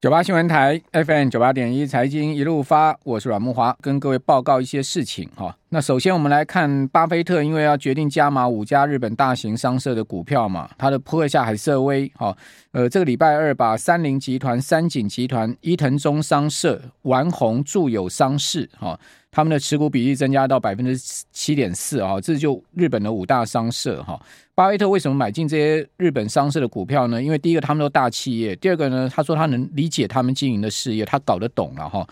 九八新闻台 FM 九八点一财经一路发，我是阮木华，跟各位报告一些事情哈。那首先我们来看巴菲特，因为要决定加码五家日本大型商社的股票嘛，他的波克下海瑟威哈，呃，这个礼拜二把三菱集团、三井集团、伊藤忠商社、丸红住友商事哈，他们的持股比例增加到百分之七点四啊，这就日本的五大商社哈。巴菲特为什么买进这些日本商社的股票呢？因为第一个他们都大企业，第二个呢，他说他能理解他们经营的事业，他搞得懂了哈。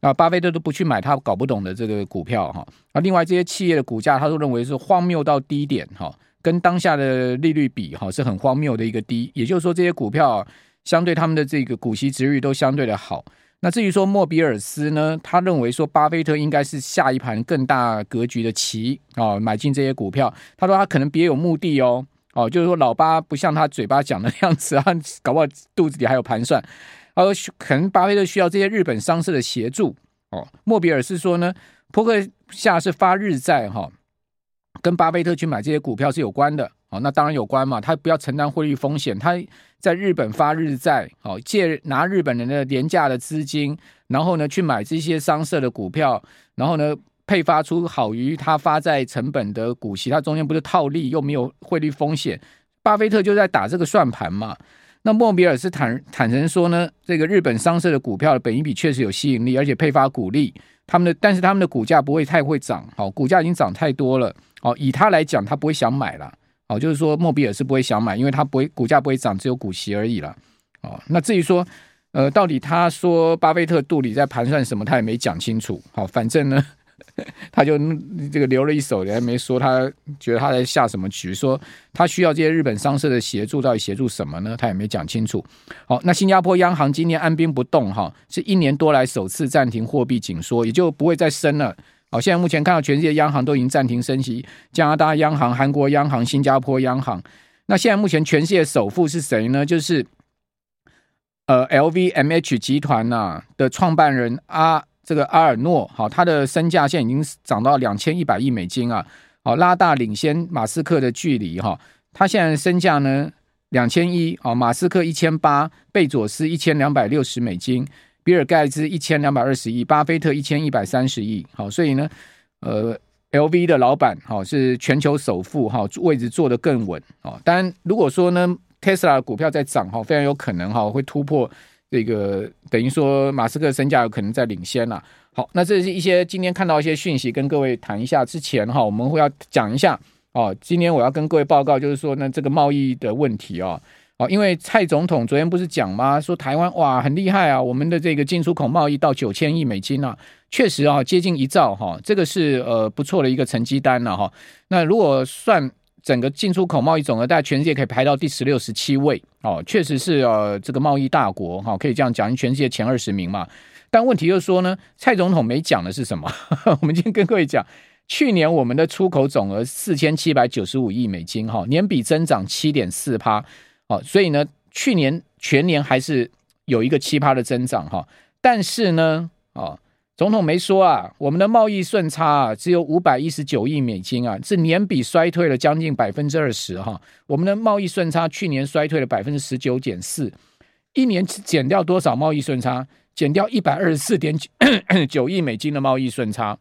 那巴菲特都不去买他搞不懂的这个股票哈。那另外这些企业的股价，他都认为是荒谬到低点哈，跟当下的利率比哈是很荒谬的一个低。也就是说，这些股票相对他们的这个股息殖率都相对的好。那至于说莫比尔斯呢，他认为说巴菲特应该是下一盘更大格局的棋啊，买进这些股票。他说他可能别有目的哦，哦，就是说老巴不像他嘴巴讲的那样子啊，搞不好肚子里还有盘算。他说可能巴菲特需要这些日本商社的协助哦。莫比尔斯说呢，扑克下是发日债哈，跟巴菲特去买这些股票是有关的。哦，那当然有关嘛，他不要承担汇率风险，他在日本发日债，好借拿日本人的廉价的资金，然后呢去买这些商社的股票，然后呢配发出好于他发债成本的股息，他中间不是套利又没有汇率风险，巴菲特就在打这个算盘嘛。那莫比尔斯坦坦诚说呢，这个日本商社的股票的本益比确实有吸引力，而且配发股利，他们的但是他们的股价不会太会涨，好，股价已经涨太多了，好，以他来讲，他不会想买了。哦，就是说莫比尔是不会想买，因为他不会股价不会涨，只有股息而已了。哦，那至于说，呃，到底他说巴菲特肚里在盘算什么，他也没讲清楚。好，反正呢，他就这个留了一手，还没说他觉得他在下什么局，说他需要这些日本商社的协助，到底协助什么呢？他也没讲清楚。好，那新加坡央行今年按兵不动，哈，是一年多来首次暂停货币紧缩，也就不会再升了。好，现在目前看到全世界央行都已经暂停升息，加拿大央行、韩国央行、新加坡央行。那现在目前全世界首富是谁呢？就是呃，LVMH 集团呐、啊、的创办人阿这个阿尔诺，好，他的身价现在已经涨到两千一百亿美金啊，好，拉大领先马斯克的距离哈。他现在身价呢两千一，啊，马斯克一千八，贝佐斯一千两百六十美金。比尔盖茨一千两百二十亿，巴菲特一千一百三十亿，好，所以呢，呃，LV 的老板好是全球首富哈，位置坐得更稳啊。当然，如果说呢，Tesla 股票在涨哈，非常有可能哈会突破这个，等于说马斯克身价有可能在领先了。好，那这是一些今天看到一些讯息，跟各位谈一下。之前哈，我们会要讲一下哦。今天我要跟各位报告，就是说呢，这个贸易的问题啊。哦，因为蔡总统昨天不是讲吗？说台湾哇很厉害啊，我们的这个进出口贸易到九千亿美金啊，确实啊接近一兆哈，这个是呃不错的一个成绩单了哈。那如果算整个进出口贸易总额，大概全世界可以排到第十六、十七位哦，确实是呃这个贸易大国哈，可以这样讲，全世界前二十名嘛。但问题就是说呢，蔡总统没讲的是什么？我们今天跟各位讲，去年我们的出口总额四千七百九十五亿美金哈，年比增长七点四趴。哦，所以呢，去年全年还是有一个奇葩的增长哈，但是呢，啊，总统没说啊，我们的贸易顺差啊只有五百一十九亿美金啊，是年比衰退了将近百分之二十哈，我们的贸易顺差去年衰退了百分之十九点四，一年减掉多少贸易顺差？减掉一百二十四点九亿美金的贸易顺差，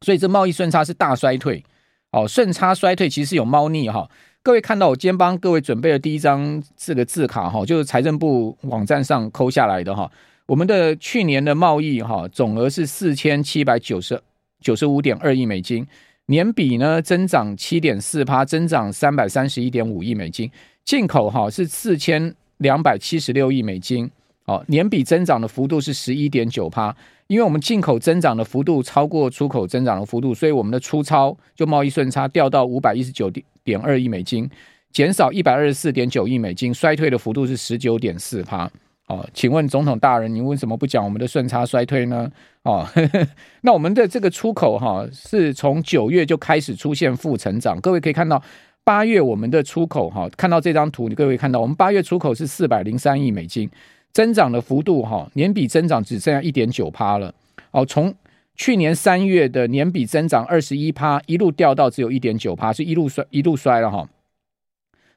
所以这贸易顺差是大衰退。哦，顺差衰退其实有猫腻哈。各位看到我今天帮各位准备的第一张这个字卡哈，就是财政部网站上抠下来的哈。我们的去年的贸易哈总额是四千七百九十九十五点二亿美金，年比呢增长七点四趴，增长三百三十一点五亿美金。进口哈是四千两百七十六亿美金，哦，年比增长的幅度是十一点九趴。因为我们进口增长的幅度超过出口增长的幅度，所以我们的出超就贸易顺差掉到五百一十九点二亿美金，减少一百二十四点九亿美金，衰退的幅度是十九点四趴。哦，请问总统大人，你为什么不讲我们的顺差衰退呢？哦，呵呵，那我们的这个出口哈，是从九月就开始出现负成长。各位可以看到，八月我们的出口哈，看到这张图，你各位看到我们八月出口是四百零三亿美金。增长的幅度哈，年比增长只剩下一点九趴了。哦，从去年三月的年比增长二十一趴，一路掉到只有一点九趴，是一路衰一路衰了哈。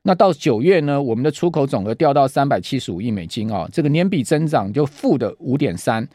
那到九月呢，我们的出口总额掉到三百七十五亿美金啊，这个年比增长就负的五点三。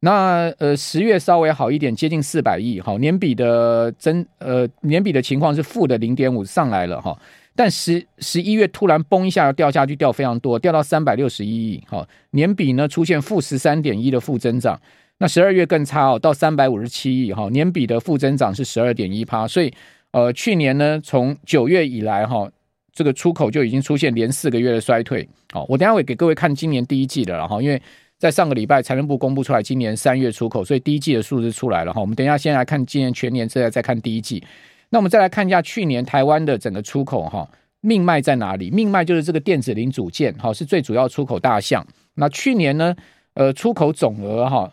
那呃十月稍微好一点，接近四百亿，好，年比的增呃年比的情况是负的零点五上来了哈。但十十一月突然崩一下掉下去，掉非常多，掉到三百六十一亿，好，年比呢出现负十三点一的负增长。那十二月更差哦，到三百五十七亿哈，年比的负增长是十二点一趴，所以呃去年呢从九月以来哈。这个出口就已经出现连四个月的衰退。好，我等下会给各位看今年第一季的了哈，因为在上个礼拜财政部公布出来今年三月出口，所以第一季的数字出来了哈。我们等一下先来看今年全年，再再看第一季。那我们再来看一下去年台湾的整个出口哈，命脉在哪里？命脉就是这个电子零组件哈，是最主要出口大项。那去年呢，呃，出口总额哈，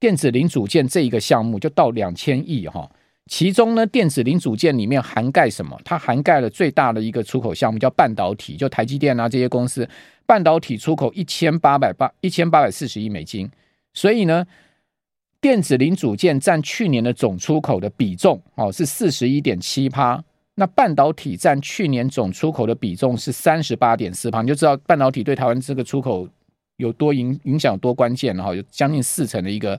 电子零组件这一个项目就到两千亿哈。其中呢，电子零组件里面涵盖什么？它涵盖了最大的一个出口项目，叫半导体，就台积电啊这些公司，半导体出口一千八百八一千八百四十亿美金。所以呢，电子零组件占去年的总出口的比重哦是四十一点七趴，那半导体占去年总出口的比重是三十八点四趴，你就知道半导体对台湾这个出口有多影影响多关键了哈，有将近四成的一个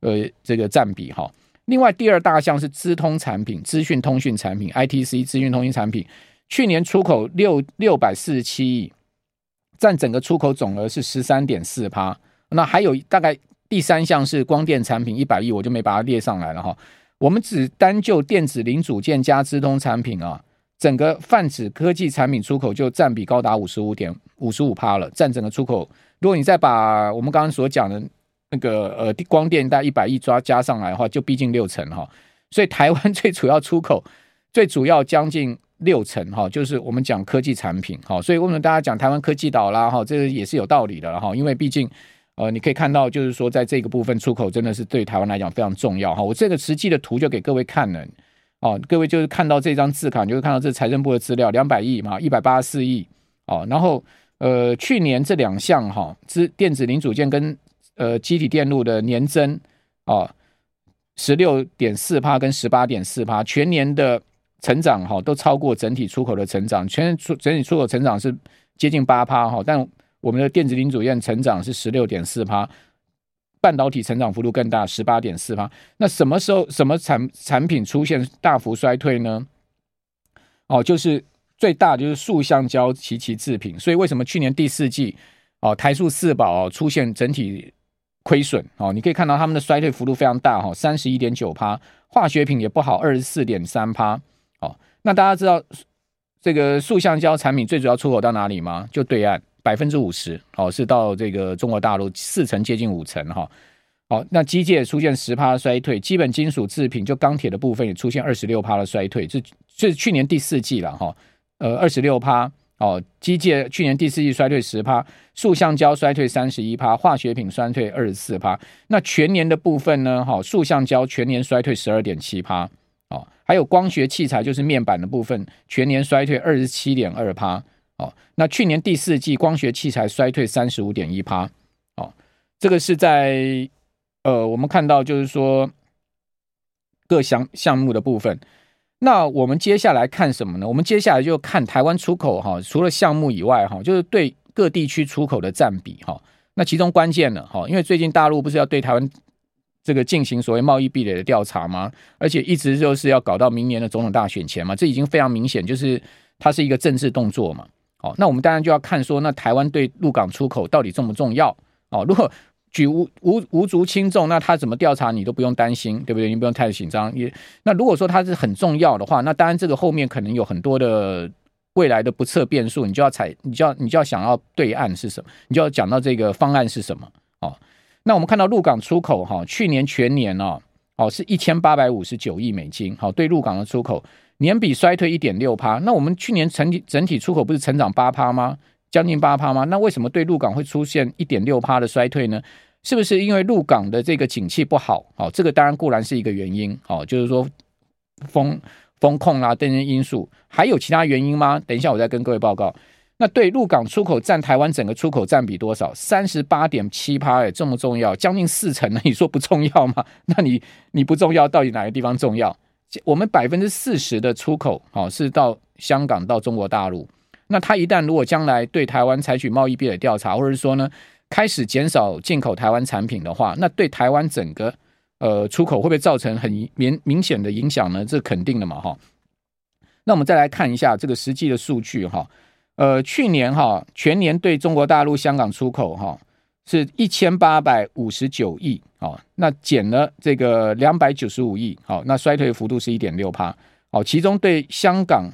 呃这个占比哈。另外，第二大项是资通产品、资讯通讯产品 （ITC） 资讯通讯产品，去年出口六六百四十七亿，占整个出口总额是十三点四趴。那还有大概第三项是光电产品一百亿，我就没把它列上来了哈。我们只单就电子零组件加资通产品啊，整个泛指科技产品出口就占比高达五十五点五十五趴了，占整个出口。如果你再把我们刚刚所讲的。那个呃，光电带一百亿抓加上来的话，就逼近六成哈。所以台湾最主要出口，最主要将近六成哈，就是我们讲科技产品哈。所以为什么大家讲台湾科技岛啦哈，这个也是有道理的哈。因为毕竟呃，你可以看到就是说，在这个部分出口真的是对台湾来讲非常重要哈。我这个实际的图就给各位看了哦，各位就是看到这张字卡，你就会看到这财政部的资料，两百亿嘛，一百八十四亿哦。然后呃，去年这两项哈，资电子零组件跟呃，机体电路的年增啊，十六点四趴跟十八点四趴，全年的成长哈都超过整体出口的成长，全出整体出口成长是接近八趴哈，但我们的电子零组件成长是十六点四趴，半导体成长幅度更大，十八点四趴。那什么时候什么产产品出现大幅衰退呢？哦，就是最大就是塑橡胶及其制品，所以为什么去年第四季哦台塑四宝出现整体亏损哦，你可以看到他们的衰退幅度非常大哈，三十一点九趴，化学品也不好，二十四点三趴。哦，那大家知道这个塑橡胶产品最主要出口到哪里吗？就对岸百分之五十，哦，是到这个中国大陆四成接近五成哈。好，那机械出现十趴衰退，基本金属制品就钢铁的部分也出现二十六趴的衰退，这这是去年第四季了哈，呃，二十六趴。哦，机械去年第四季衰退十趴，塑橡胶衰退三十一趴，化学品衰退二十四趴。那全年的部分呢？哈，塑橡胶全年衰退十二点七趴。哦，还有光学器材，就是面板的部分，全年衰退二十七点二趴。哦，那去年第四季光学器材衰退三十五点一趴。哦，这个是在呃，我们看到就是说各项项目的部分。那我们接下来看什么呢？我们接下来就看台湾出口哈，除了项目以外哈，就是对各地区出口的占比哈。那其中关键的哈，因为最近大陆不是要对台湾这个进行所谓贸易壁垒的调查吗？而且一直就是要搞到明年的总统大选前嘛，这已经非常明显，就是它是一个政治动作嘛。好，那我们当然就要看说，那台湾对陆港出口到底重不重要？哦，如果举无无无足轻重，那他怎么调查你都不用担心，对不对？你不用太紧张。也那如果说它是很重要的话，那当然这个后面可能有很多的未来的不测变数，你就要采，你就要你就要想要对岸是什么，你就要讲到这个方案是什么。哦，那我们看到陆港出口哈，去年全年哦哦是一千八百五十九亿美金，好，对陆港的出口年比衰退一点六趴。那我们去年整体整体出口不是成长八趴吗？将近八趴吗？那为什么对陆港会出现一点六趴的衰退呢？是不是因为陆港的这个景气不好？哦，这个当然固然是一个原因。哦，就是说风风控啊等等因素，还有其他原因吗？等一下我再跟各位报告。那对陆港出口占台湾整个出口占比多少？三十八点七趴，哎，这么重要，将近四成呢？你说不重要吗？那你你不重要，到底哪个地方重要？我们百分之四十的出口，哦，是到香港到中国大陆。那他一旦如果将来对台湾采取贸易壁垒调查，或者说呢开始减少进口台湾产品的话，那对台湾整个呃出口会不会造成很明明显的影响呢？这肯定的嘛哈。那我们再来看一下这个实际的数据哈。呃，去年哈全年对中国大陆、香港出口哈是一千八百五十九亿，好，那减了这个两百九十五亿，好，那衰退幅度是一点六趴，好，其中对香港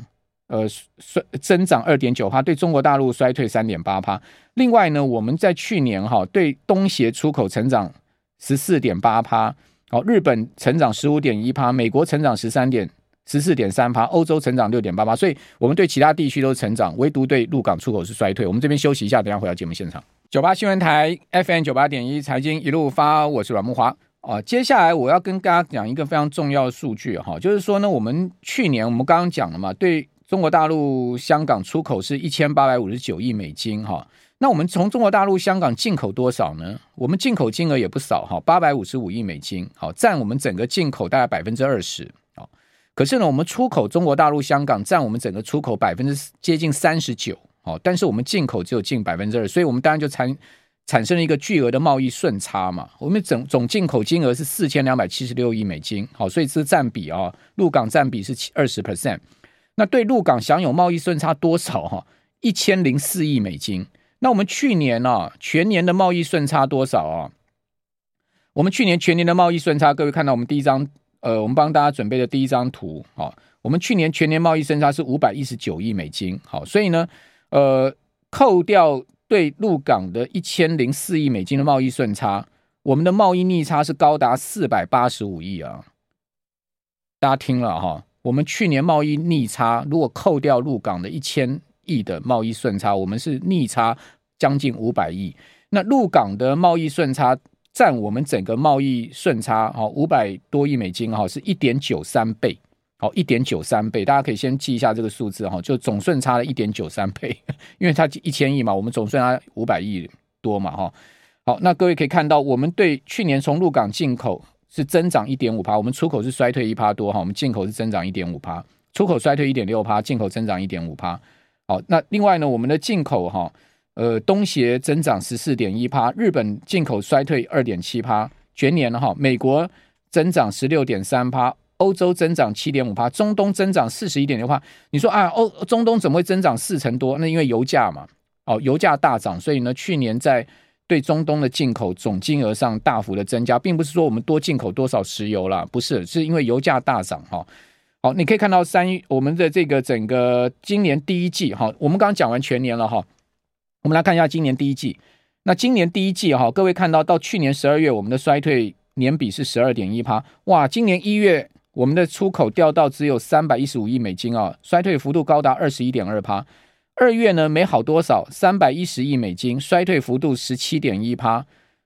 呃衰增长二点九趴，对中国大陆衰退三点八趴。另外呢，我们在去年哈对东协出口成长十四点八趴，好，日本成长十五点一趴，美国成长十三点。十四点三趴，欧洲成长六点八趴，所以我们对其他地区都成长，唯独对陆港出口是衰退。我们这边休息一下，等下回到节目现场。九八新闻台 FM 九八点一财经一路发，我是阮慕华啊。接下来我要跟大家讲一个非常重要的数据哈，就是说呢，我们去年我们刚刚讲了嘛，对中国大陆、香港出口是一千八百五十九亿美金哈。那我们从中国大陆、香港进口多少呢？我们进口金额也不少哈，八百五十五亿美金，好，占我们整个进口大概百分之二十。可是呢，我们出口中国大陆、香港占我们整个出口百分之接近三十九，哦，但是我们进口只有近百分之二，所以我们当然就产产生了一个巨额的贸易顺差嘛。我们总总进口金额是四千两百七十六亿美金，好，所以这占比啊，陆港占比是二十 percent。那对陆港享有贸易顺差多少？哈，一千零四亿美金。那我们去年呢，全年的贸易顺差多少啊？我们去年全年的贸易顺差，各位看到我们第一张。呃，我们帮大家准备的第一张图，好，我们去年全年贸易顺差是五百一十九亿美金，好，所以呢，呃，扣掉对陆港的一千零四亿美金的贸易顺差，我们的贸易逆差是高达四百八十五亿啊！大家听了哈，我们去年贸易逆差，如果扣掉陆港的一千亿的贸易顺差，我们是逆差将近五百亿。那陆港的贸易顺差。占我们整个贸易顺差，好五百多亿美金，哈，是一点九三倍，好一点九三倍，大家可以先记一下这个数字，哈，就总顺差的一点九三倍，因为它一千亿嘛，我们总顺差五百亿多嘛，哈，好，那各位可以看到，我们对去年从陆港进口是增长一点五趴，我们出口是衰退一趴多，哈，我们进口是增长一点五趴，出口衰退一点六趴，进口增长一点五趴，好，那另外呢，我们的进口，哈。呃，东协增长十四点一趴，日本进口衰退二点七趴，全年哈，美国增长十六点三趴，欧洲增长七点五趴，中东增长四十一点六趴。你说啊，欧中东怎么会增长四成多？那因为油价嘛，哦，油价大涨，所以呢，去年在对中东的进口总金额上大幅的增加，并不是说我们多进口多少石油啦，不是，是因为油价大涨哈。好，你可以看到三我们的这个整个今年第一季哈，我们刚刚讲完全年了哈。我们来看一下今年第一季。那今年第一季哈，各位看到到去年十二月，我们的衰退年比是十二点一趴。哇，今年一月我们的出口掉到只有三百一十五亿美金啊，衰退幅度高达二十一点二趴。二月呢没好多少，三百一十亿美金，衰退幅度十七点一趴。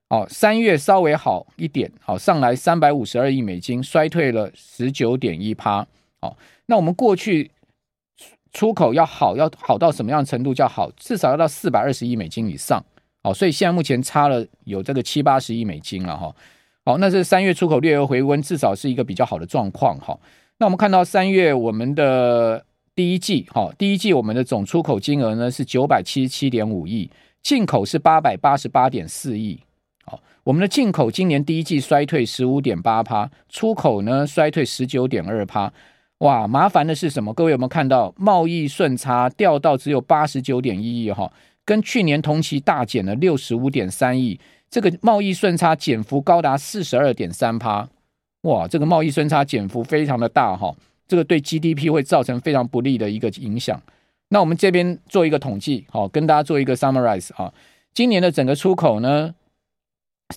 哦，三月稍微好一点，好上来三百五十二亿美金，衰退了十九点一趴。哦，那我们过去。出口要好，要好到什么样程度叫好？至少要到四百二十亿美金以上，哦，所以现在目前差了有这个七八十亿美金了哈。好，那这三月出口略有回温，至少是一个比较好的状况哈。那我们看到三月我们的第一季，哈，第一季我们的总出口金额呢是九百七十七点五亿，进口是八百八十八点四亿。好，我们的进口今年第一季衰退十五点八趴，出口呢衰退十九点二趴。哇，麻烦的是什么？各位有没有看到贸易顺差掉到只有八十九点一亿哈，跟去年同期大减了六十五点三亿，这个贸易顺差减幅高达四十二点三趴。哇，这个贸易顺差减幅非常的大哈，这个对 GDP 会造成非常不利的一个影响。那我们这边做一个统计，好，跟大家做一个 summarize 啊，今年的整个出口呢，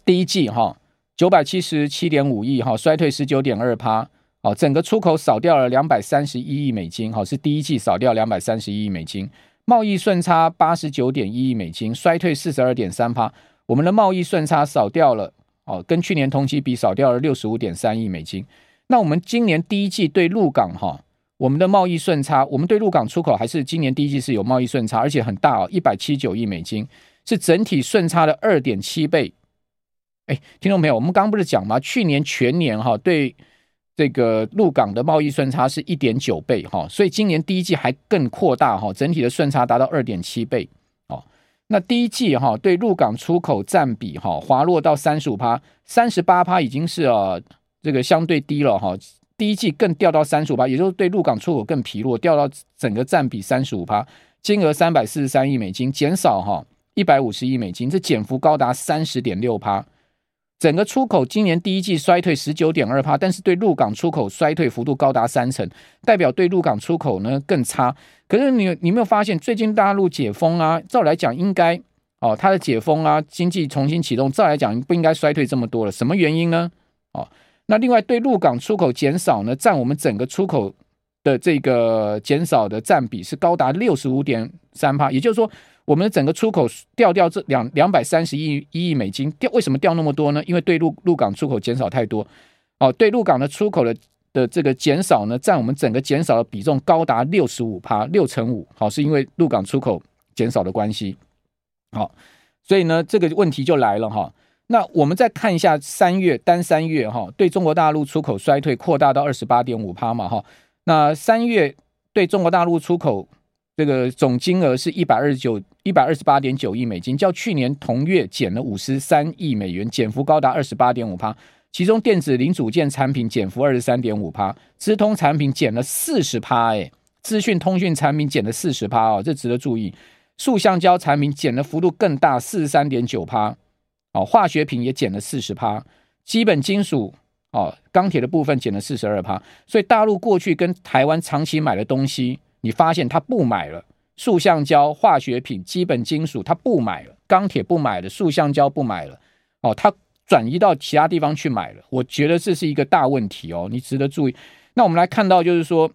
第一季哈九百七十七点五亿哈，衰退十九点二趴。哦，整个出口少掉了两百三十一亿美金，好，是第一季少掉两百三十一亿美金，贸易顺差八十九点一亿美金，衰退四十二点三趴。我们的贸易顺差少掉了，哦，跟去年同期比少掉了六十五点三亿美金。那我们今年第一季对陆港哈，我们的贸易顺差，我们对陆港出口还是今年第一季是有贸易顺差，而且很大哦，一百七九亿美金，是整体顺差的二点七倍。哎，听众朋友，我们刚刚不是讲吗？去年全年哈对。这个陆港的贸易顺差是一点九倍哈，所以今年第一季还更扩大哈，整体的顺差达到二点七倍。那第一季哈对入港出口占比哈滑落到三十五趴，三十八趴已经是啊这个相对低了哈。第一季更掉到三十五趴，也就是对入港出口更疲弱，掉到整个占比三十五趴，金额三百四十三亿美金，减少哈一百五十亿美金，这减幅高达三十点六趴。整个出口今年第一季衰退十九点二趴，但是对陆港出口衰退幅度高达三成，代表对陆港出口呢更差。可是你你没有发现，最近大陆解封啊，照来讲应该哦，它的解封啊，经济重新启动，照来讲不应该衰退这么多了。什么原因呢？哦，那另外对陆港出口减少呢，占我们整个出口的这个减少的占比是高达六十五点三，也就是说。我们的整个出口掉掉这两两百三十亿一亿美金掉，为什么掉那么多呢？因为对陆陆港出口减少太多，哦，对陆港的出口的的这个减少呢，占我们整个减少的比重高达六十五趴六成五，好，是因为陆港出口减少的关系，好，所以呢，这个问题就来了哈。那我们再看一下三月单三月哈，对中国大陆出口衰退扩大到二十八点五趴嘛哈，那三月对中国大陆出口。这个总金额是一百二十九一百二十八点九亿美金，较去年同月减了五十三亿美元，减幅高达二十八点五趴。其中电子零组件产品减幅二十三点五趴，资通产品减了四十趴，哎，资讯通讯产品减了四十趴哦，这值得注意。塑橡胶产品减的幅度更大，四十三点九趴，哦，化学品也减了四十趴，基本金属哦，钢铁的部分减了四十二趴。所以大陆过去跟台湾长期买的东西。你发现他不买了，塑橡胶、化学品、基本金属，他不买了；钢铁不买了，塑橡胶不买了。哦，他转移到其他地方去买了。我觉得这是一个大问题哦，你值得注意。那我们来看到，就是说，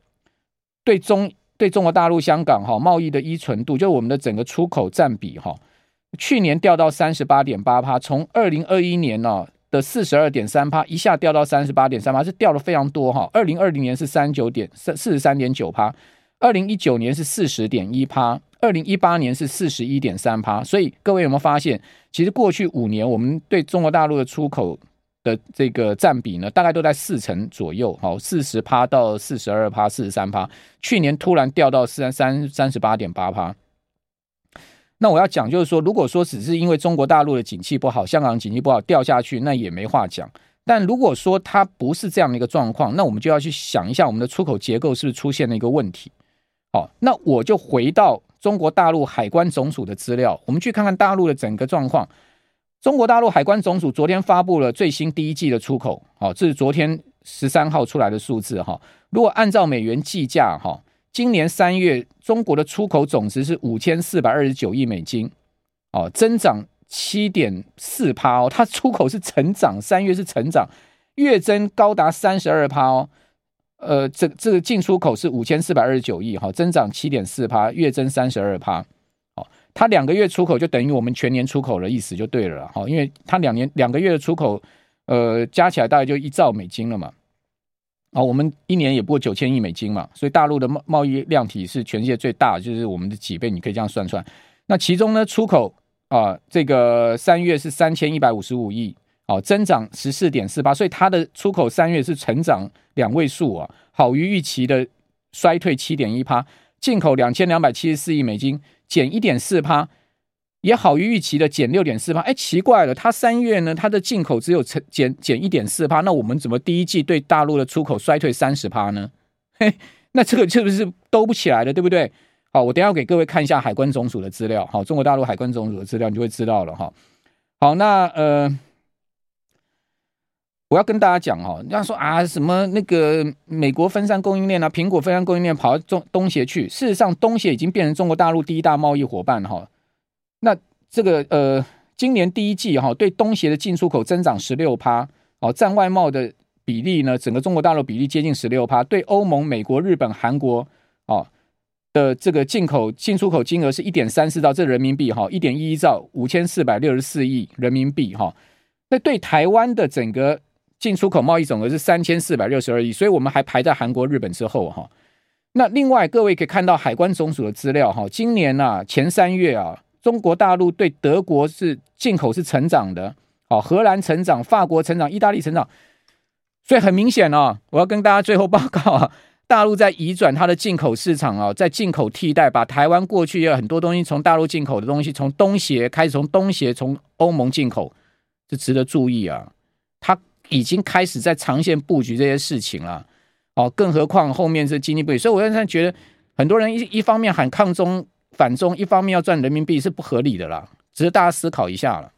对中对中国大陆、香港哈贸易的依存度，就是我们的整个出口占比哈，去年掉到三十八点八趴，从二零二一年呢的四十二点三趴，一下掉到三十八点三趴，是掉了非常多哈。二零二零年是三九点四四十三点九趴。二零一九年是四十点一趴，二零一八年是四十一点三趴，所以各位有没有发现，其实过去五年我们对中国大陆的出口的这个占比呢，大概都在四成左右，好，四十趴到四十二趴、四十三趴，去年突然掉到三三三十八点八趴。那我要讲就是说，如果说只是因为中国大陆的景气不好，香港景气不好掉下去，那也没话讲。但如果说它不是这样的一个状况，那我们就要去想一下，我们的出口结构是不是出现了一个问题？好，那我就回到中国大陆海关总署的资料，我们去看看大陆的整个状况。中国大陆海关总署昨天发布了最新第一季的出口，好，这是昨天十三号出来的数字哈。如果按照美元计价哈，今年三月中国的出口总值是五千四百二十九亿美金，哦，增长七点四趴哦，它出口是成长，三月是成长，月增高达三十二趴哦。呃，这这个进出口是五千四百二十九亿，哈，增长七点四趴，月增三十二趴，哦，它两个月出口就等于我们全年出口的意思就对了，哈，因为它两年两个月的出口，呃，加起来大概就一兆美金了嘛，哦，我们一年也不过九千亿美金嘛，所以大陆的贸贸易量体是全世界最大，就是我们的几倍，你可以这样算算。那其中呢，出口啊，这个三月是三千一百五十五亿。哦，增长十四点四八，所以它的出口三月是成长两位数啊，好于预期的衰退七点一趴。进口两千两百七十四亿美金，减一点四趴，也好于预期的减六点四趴。哎，奇怪了，它三月呢，它的进口只有成减减一点四趴，那我们怎么第一季对大陆的出口衰退三十趴呢？嘿，那这个是不是兜不起来了，对不对？好，我等下给各位看一下海关总署的资料，好，中国大陆海关总署的资料，你就会知道了哈。好，那呃。我要跟大家讲哦，人家说啊，什么那个美国分散供应链啊，苹果分散供应链跑到中东协去。事实上，东协已经变成中国大陆第一大贸易伙伴哈。那这个呃，今年第一季哈，对东协的进出口增长十六趴哦，占外贸的比例呢，整个中国大陆比例接近十六趴。对欧盟、美国、日本、韩国哦的这个进口进出口金额是一点三四兆，这人民币哈，一点一一兆五千四百六十四亿人民币哈。那对台湾的整个进出口贸易总额是三千四百六十二亿，所以我们还排在韩国、日本之后哈。那另外各位可以看到海关总署的资料哈，今年呐、啊、前三月啊，中国大陆对德国是进口是成长的，哦，荷兰成长、法国成长、意大利成长，所以很明显哦，我要跟大家最后报告啊，大陆在移转它的进口市场啊，在进口替代，把台湾过去有很多东西从大陆进口的东西，从东协开始，从东协从欧盟进口，是值得注意啊。已经开始在长线布局这些事情了。哦，更何况后面是经济不利，所以我现在觉得很多人一一方面喊抗中反中，一方面要赚人民币是不合理的啦，只是大家思考一下了。